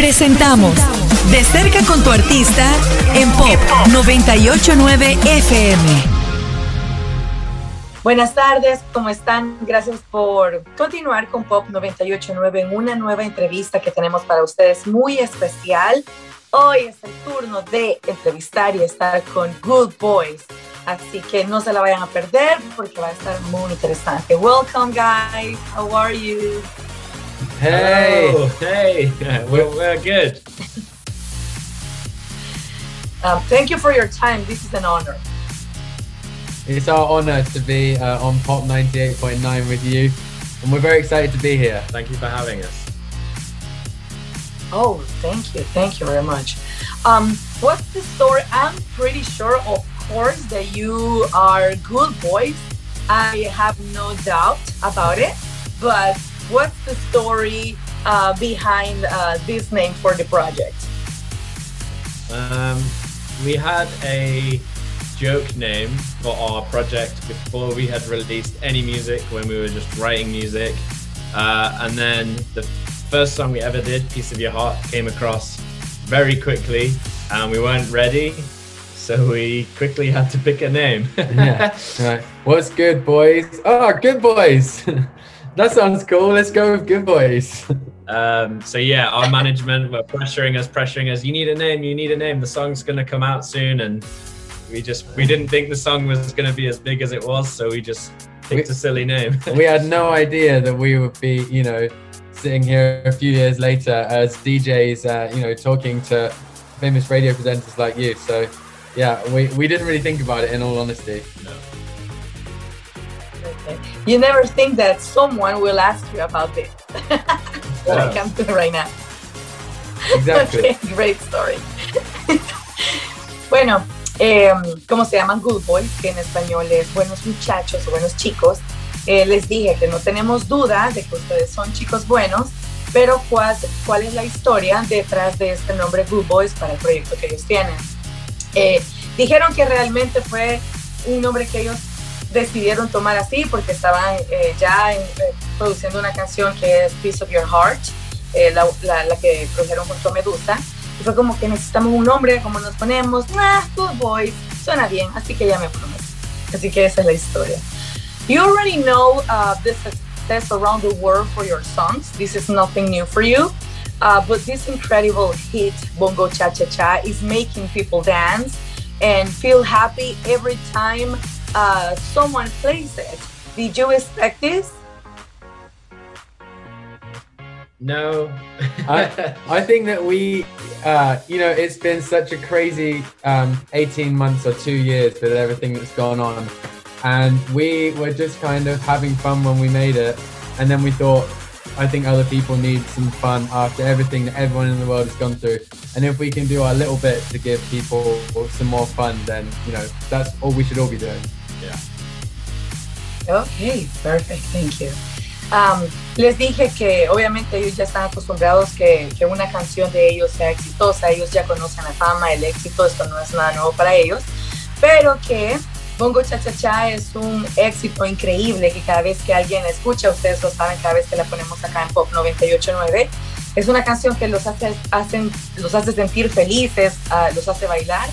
Presentamos De cerca con tu artista en Pop 989 FM. Buenas tardes, ¿cómo están? Gracias por continuar con Pop 989 en una nueva entrevista que tenemos para ustedes muy especial. Hoy es el turno de entrevistar y estar con Good Boys. Así que no se la vayan a perder porque va a estar muy interesante. Welcome, guys. How are you? Hey, Hello. hey, we're, we're good. um, thank you for your time. This is an honor. It's our honor to be uh, on Pop 98.9 with you, and we're very excited to be here. Thank you for having us. Oh, thank you. Thank you very much. Um, what's the story? I'm pretty sure, of course, that you are good boys. I have no doubt about it. But what's the story uh, behind uh, this name for the project? Um, we had a joke name for our project before we had released any music when we were just writing music. Uh, and then the first song we ever did, Piece of Your Heart, came across very quickly and we weren't ready. So we quickly had to pick a name. yeah, right. What's good, boys? Oh, good boys. that sounds cool. Let's go with Good Boys. Um, so yeah, our management were pressuring us, pressuring us. You need a name. You need a name. The song's gonna come out soon, and we just we didn't think the song was gonna be as big as it was, so we just picked we, a silly name. we had no idea that we would be, you know, sitting here a few years later as DJs, uh, you know, talking to famous radio presenters like you. So yeah, we, we didn't really think about it in all honesty. No. You never think that someone will ask you about this. like I'm doing right now. Exactly. Okay, great story. bueno, eh, ¿cómo se llaman Good Boys? Que en español es buenos muchachos o buenos chicos. Eh, les dije que no tenemos duda de que ustedes son chicos buenos, pero ¿cuál, cuál es la historia detrás de este nombre Good Boys para el proyecto que ellos tienen? Eh, dijeron que realmente fue un nombre que ellos decidieron tomar así porque estaban eh, ya eh, produciendo una canción que es Piece of Your Heart, eh, la, la, que produjeron junto a Medusa. Y fue como que necesitamos un nombre, como nos ponemos, nah, Good Boys, suena bien, así que ya me prometo. Así que esa es la historia. You already know uh, the success around the world for your songs. This is nothing new for you. Uh, but this incredible hit, Bongo Cha Cha Cha, is making people dance and feel happy every time uh, someone plays it. Did you expect this? No. I, I think that we, uh, you know, it's been such a crazy um, 18 months or two years with everything that's gone on. And we were just kind of having fun when we made it. And then we thought, I think other people need some fun after everything that everyone in the world has gone through. And if we can do our little bit to give people some more fun, then, you know, that's all we should all be doing. Yeah. Ok, perfect, thank you. Um, les dije que obviamente ellos ya están acostumbrados que, que, una canción de ellos sea exitosa, ellos ya conocen la fama, el éxito, esto no es nada nuevo para ellos, pero que Bongo Cha Cha Cha es un éxito increíble que cada vez que alguien escucha, ustedes lo saben, cada vez que la ponemos acá en Pop 98.9, es una canción que los hace, hacen, los hace sentir felices, uh, los hace bailar.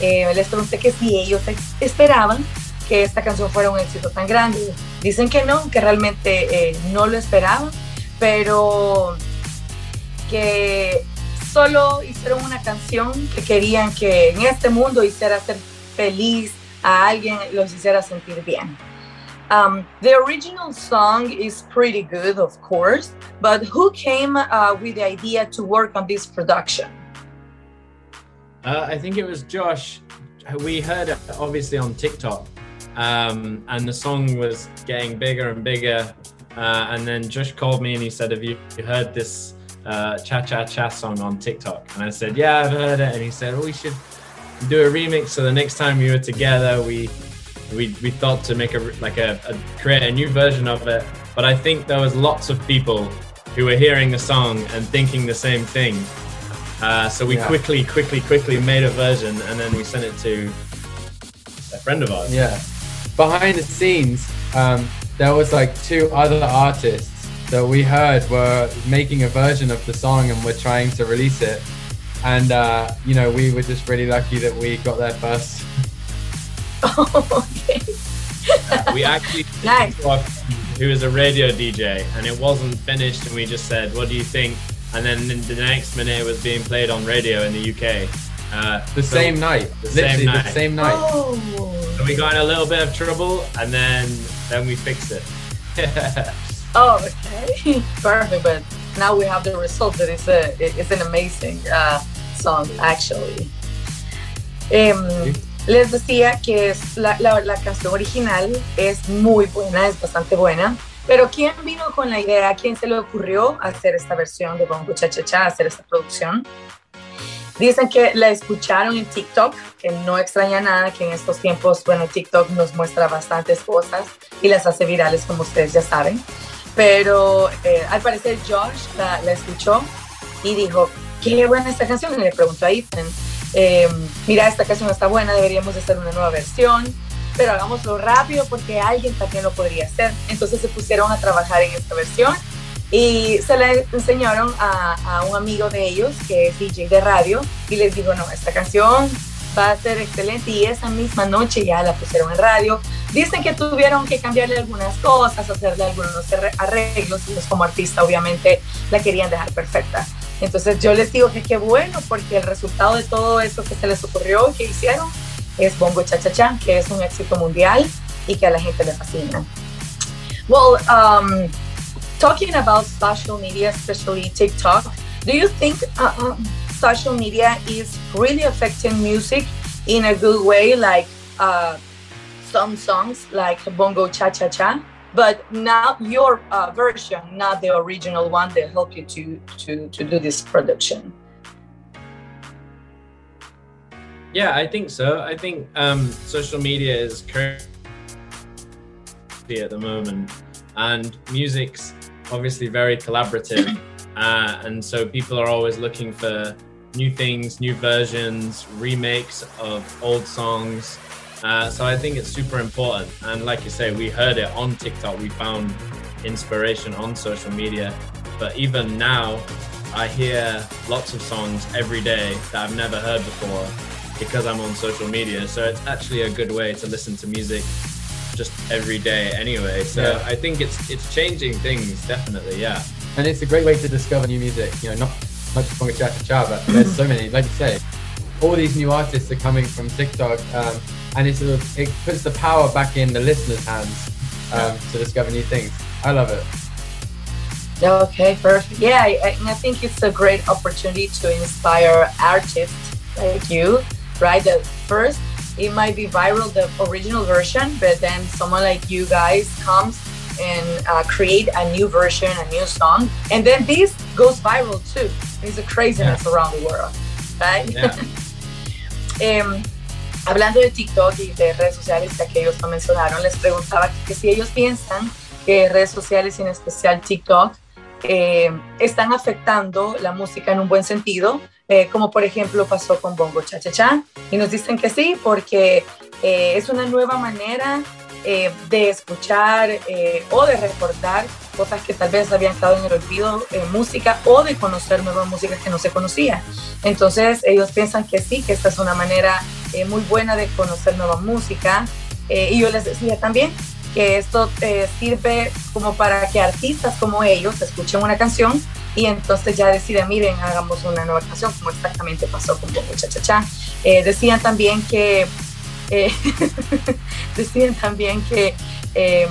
Eh, les pregunté que si ellos esperaban que esta canción fuera un éxito tan grande. Dicen que no, que realmente eh, no lo esperaban, pero que solo hicieron una canción que querían que en este mundo hiciera ser feliz a alguien, los hiciera sentir bien. Um, the original song is pretty good, of course, but who came uh, with the idea to work on this production? Uh, I think it was Josh. We heard obviously on TikTok, um, and the song was getting bigger and bigger. Uh, and then Josh called me and he said, "Have you heard this uh, Cha Cha Cha song on TikTok?" And I said, "Yeah, I've heard it." And he said, "Oh, we should do a remix." So the next time we were together, we we, we thought to make a like a, a create a new version of it. But I think there was lots of people who were hearing the song and thinking the same thing. Uh, so we yeah. quickly, quickly, quickly made a version and then we sent it to a friend of ours. Yeah behind the scenes, um, there was like two other artists that we heard were making a version of the song and we're trying to release it. And uh, you know, we were just really lucky that we got there first. Oh, okay. we actually Nice. who was a radio DJ, and it wasn't finished, and we just said, "What do you think?" And then the next minute, it was being played on radio in the UK. Uh, The so- same night. the same Literally night. the same night. Oh. So we got in a little bit of trouble, and then then we fixed it. Oh, okay. Perfect. But now we have the result that it's a it's an amazing uh, song actually. Em, les decía que es la, la, la canción original es muy buena, es bastante buena. Pero ¿quién vino con la idea? ¿Quién se le ocurrió hacer esta versión de Bongo Cha Cha Cha, hacer esta producción? Dicen que la escucharon en TikTok, que no extraña nada que en estos tiempos, bueno, TikTok nos muestra bastantes cosas y las hace virales, como ustedes ya saben. Pero eh, al parecer Josh la, la escuchó y dijo, qué buena esta canción. Y le preguntó a Ethan, eh, mira, esta canción está buena, deberíamos de hacer una nueva versión, pero hagámoslo rápido porque alguien también lo podría hacer. Entonces se pusieron a trabajar en esta versión y se la enseñaron a, a un amigo de ellos que es DJ de radio y les dijo, no, esta canción va a ser excelente y esa misma noche ya la pusieron en radio. Dicen que tuvieron que cambiarle algunas cosas, hacerle algunos arre- arreglos pues como artista obviamente la querían dejar perfecta. Entonces yo les digo que qué bueno porque el resultado de todo esto que se les ocurrió que hicieron es Bongo Cha Cha Cha, que es un éxito mundial y que a la gente le fascina. Well, um, talking about social media, especially TikTok, do you think uh, um, social media is really affecting music in a good way, like uh, some songs like Bongo Cha Cha Cha? But not your uh, version, not the original one that helped you to, to, to do this production. Yeah, I think so. I think um, social media is currently at the moment, and music's obviously very collaborative, uh, and so people are always looking for new things, new versions, remakes of old songs. Uh, so I think it's super important. And like you say, we heard it on TikTok. We found inspiration on social media, but even now, I hear lots of songs every day that I've never heard before because I'm on social media. So it's actually a good way to listen to music just every day anyway. So Yeah. I think it's it's changing things definitely, yeah. And it's a great way to discover new music. You know, not not just Bongo Cha Cha Cha, but there's so many. Like you say, all these new artists are coming from TikTok, um, and it sort of it puts the power back in the listeners' hands um, to discover new things. I love it. Okay, perfect. Yeah, I, I- I think it's a great opportunity to inspire artists like you, right? That first, it might be viral, the original version, but then someone like you guys comes and uh, create a new version, a new song, and then this goes viral too. It's a craziness around the world, right? Yeah. Em, hablando de TikTok y de redes sociales que aquellos no mencionaron, les preguntaba que si ellos piensan que redes sociales, en especial TikTok, eh, están afectando la música en un buen sentido, eh, como por ejemplo pasó con Bongo Cha Cha Cha, y nos dicen que sí, porque eh, es una nueva manera eh, de escuchar eh, o de recordar cosas que tal vez habían estado en el olvido, eh, música, o de conocer nuevas músicas que no se conocían. Entonces ellos piensan que sí, que esta es una manera muy buena de conocer nueva música. Y yo les decía también que esto eh, sirve como para que artistas como ellos escuchen una canción y entonces ya deciden, miren, hagamos una nueva canción, como exactamente pasó con Bongo Cha Cha Cha. Eh, decían también que, eh, decían también que, eh,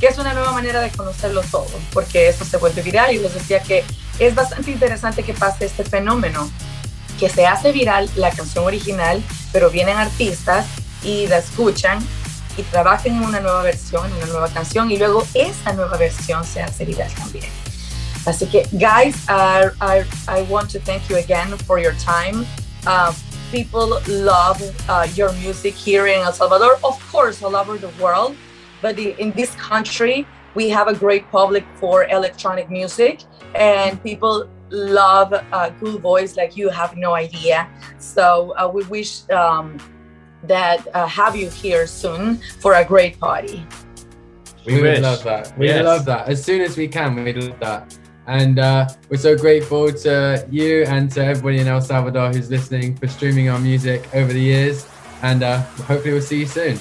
que es una nueva manera de conocerlo todo, porque eso se vuelve viral y les decía que es bastante interesante que pase este fenómeno, que se hace viral la canción original, pero vienen artistas y la escuchan y trabajan en una nueva versión, una nueva canción y luego esa nueva versión se hace viral también. Así que, guys, uh, I, I want to thank you again for your time. Uh, people love uh, your music here in El Salvador, of course, all over the world. But i- in this country, we have a great public for electronic music, and people love a good voice like you have no idea. So uh, we wish um, that uh, have you here soon for a great party. We, we would love that. We Yes. love that. As soon as we can, we'd love that. And uh, we're so grateful to you and to everybody in El Salvador who's listening for streaming our music over the years. And uh, hopefully we'll see you soon.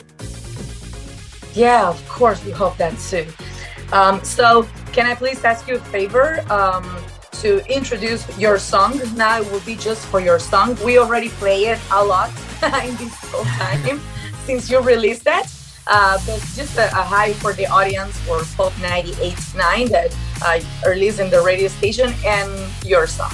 Yeah, of course, we hope that soon. Um, so, can I please ask you a favor um, to introduce your song? Now it will be just for your song. We already play it a lot in this whole time since you released that. Uh, but just a, a hi for the audience for Pop 98.9 that uh, are listening the radio station and your song.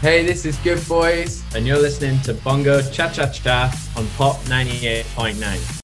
Hey, this is Good Boys. And you're listening to Bongo Cha Cha Cha on Pop 98.9.